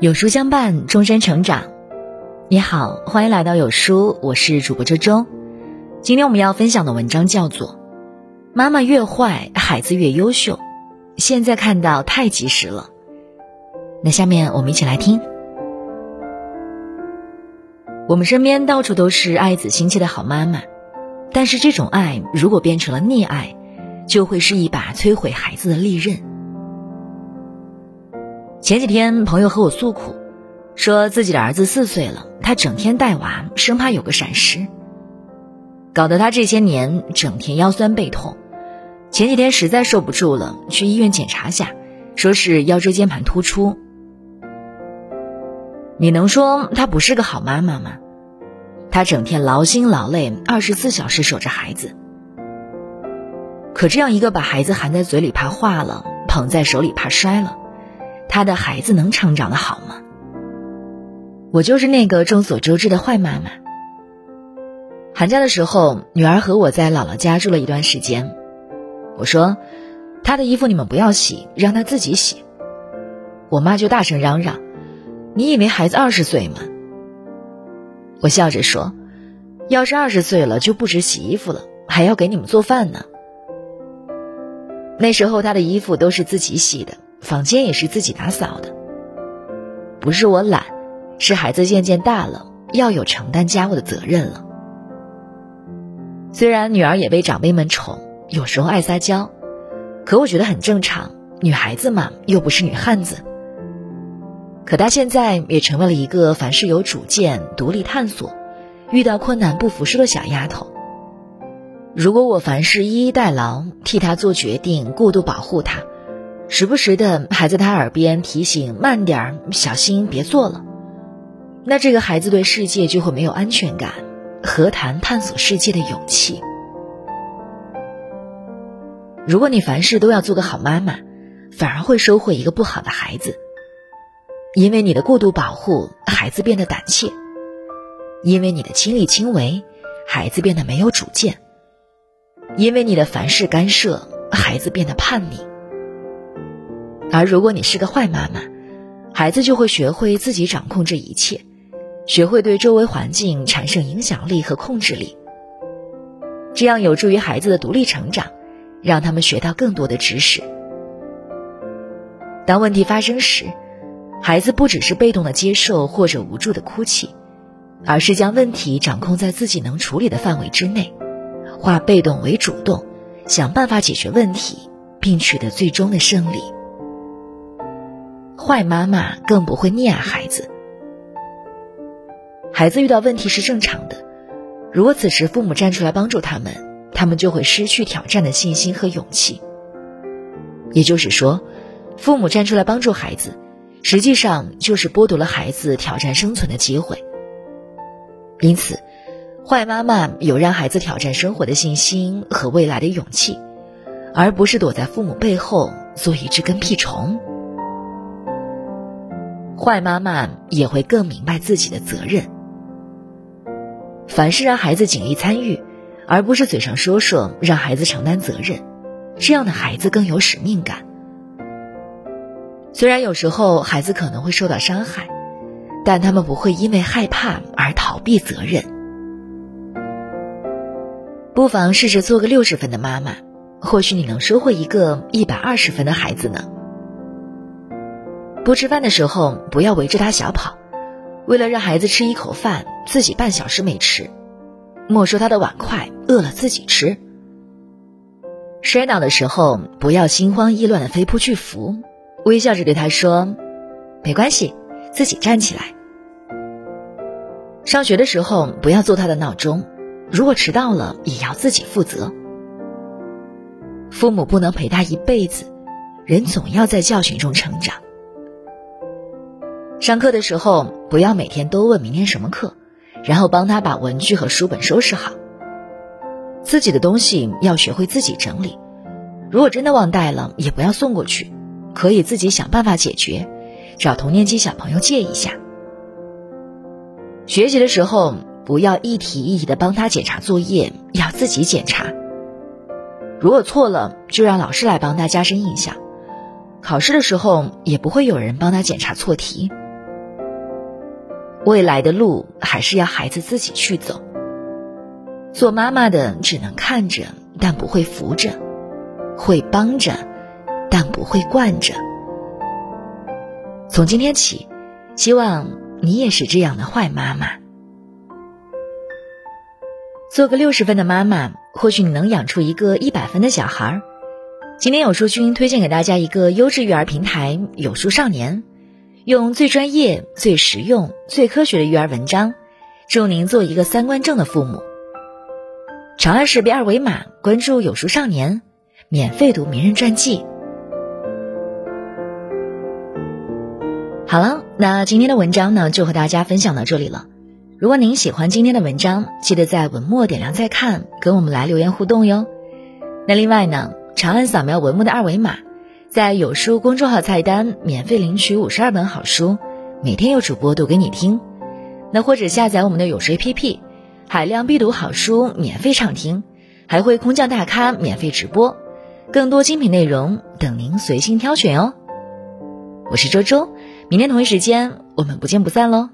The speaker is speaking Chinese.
有书相伴，终身成长。你好，欢迎来到有书，我是主播周周。今天我们要分享的文章叫做《妈妈越坏，孩子越优秀》，现在看到太及时了。那下面我们一起来听。我们身边到处都是爱子心切的好妈妈，但是这种爱如果变成了溺爱，就会是一把摧毁孩子的利刃。前几天，朋友和我诉苦，说自己的儿子四岁了，他整天带娃，生怕有个闪失，搞得他这些年整天腰酸背痛。前几天实在受不住了，去医院检查下，说是腰椎间盘突出。你能说他不是个好妈妈吗？他整天劳心劳累，二十四小时守着孩子。可这样一个把孩子含在嘴里怕化了，捧在手里怕摔了。他的孩子能成长的好吗？我就是那个众所周知的坏妈妈。寒假的时候，女儿和我在姥姥家住了一段时间。我说：“她的衣服你们不要洗，让她自己洗。”我妈就大声嚷嚷：“你以为孩子二十岁吗？”我笑着说：“要是二十岁了，就不止洗衣服了，还要给你们做饭呢。”那时候她的衣服都是自己洗的。房间也是自己打扫的，不是我懒，是孩子渐渐大了，要有承担家务的责任了。虽然女儿也被长辈们宠，有时候爱撒娇，可我觉得很正常，女孩子嘛，又不是女汉子。可她现在也成为了一个凡事有主见、独立探索、遇到困难不服输的小丫头。如果我凡事一一代劳，替她做决定，过度保护她。时不时的还在他耳边提醒慢点儿，小心别做了。那这个孩子对世界就会没有安全感，何谈探索世界的勇气？如果你凡事都要做个好妈妈，反而会收获一个不好的孩子。因为你的过度保护，孩子变得胆怯；因为你的亲力亲为，孩子变得没有主见；因为你的凡事干涉，孩子变得叛逆。而如果你是个坏妈妈，孩子就会学会自己掌控这一切，学会对周围环境产生影响力和控制力。这样有助于孩子的独立成长，让他们学到更多的知识。当问题发生时，孩子不只是被动的接受或者无助的哭泣，而是将问题掌控在自己能处理的范围之内，化被动为主动，想办法解决问题，并取得最终的胜利。坏妈妈更不会溺爱孩子。孩子遇到问题是正常的，如果此时父母站出来帮助他们，他们就会失去挑战的信心和勇气。也就是说，父母站出来帮助孩子，实际上就是剥夺了孩子挑战生存的机会。因此，坏妈妈有让孩子挑战生活的信心和未来的勇气，而不是躲在父母背后做一只跟屁虫。坏妈妈也会更明白自己的责任。凡事让孩子尽力参与，而不是嘴上说说让孩子承担责任，这样的孩子更有使命感。虽然有时候孩子可能会受到伤害，但他们不会因为害怕而逃避责任。不妨试着做个六十分的妈妈，或许你能收获一个一百二十分的孩子呢。不吃饭的时候，不要围着他小跑。为了让孩子吃一口饭，自己半小时没吃，没收他的碗筷，饿了自己吃。摔倒的时候，不要心慌意乱的飞扑去扶，微笑着对他说：“没关系，自己站起来。”上学的时候，不要做他的闹钟，如果迟到了，也要自己负责。父母不能陪他一辈子，人总要在教训中成长。上课的时候，不要每天都问明天什么课，然后帮他把文具和书本收拾好。自己的东西要学会自己整理，如果真的忘带了，也不要送过去，可以自己想办法解决，找同年级小朋友借一下。学习的时候，不要一题一题的帮他检查作业，要自己检查。如果错了，就让老师来帮他加深印象。考试的时候，也不会有人帮他检查错题。未来的路还是要孩子自己去走。做妈妈的只能看着，但不会扶着；会帮着，但不会惯着。从今天起，希望你也是这样的坏妈妈。做个六十分的妈妈，或许你能养出一个一百分的小孩儿。今天有书君推荐给大家一个优质育儿平台——有书少年，用最专业、最实用、最科学的育儿文章，助您做一个三观正的父母。长按识别二维码，关注有书少年，免费读名人传记。好了，那今天的文章呢，就和大家分享到这里了。如果您喜欢今天的文章，记得在文末点亮再看，跟我们来留言互动哟。那另外呢？长按扫描文末的二维码，在有书公众号菜单免费领取五十二本好书，每天有主播读给你听。那或者下载我们的有书 APP，海量必读好书免费畅听，还会空降大咖免费直播，更多精品内容等您随心挑选哦。我是周周，明天同一时间我们不见不散喽。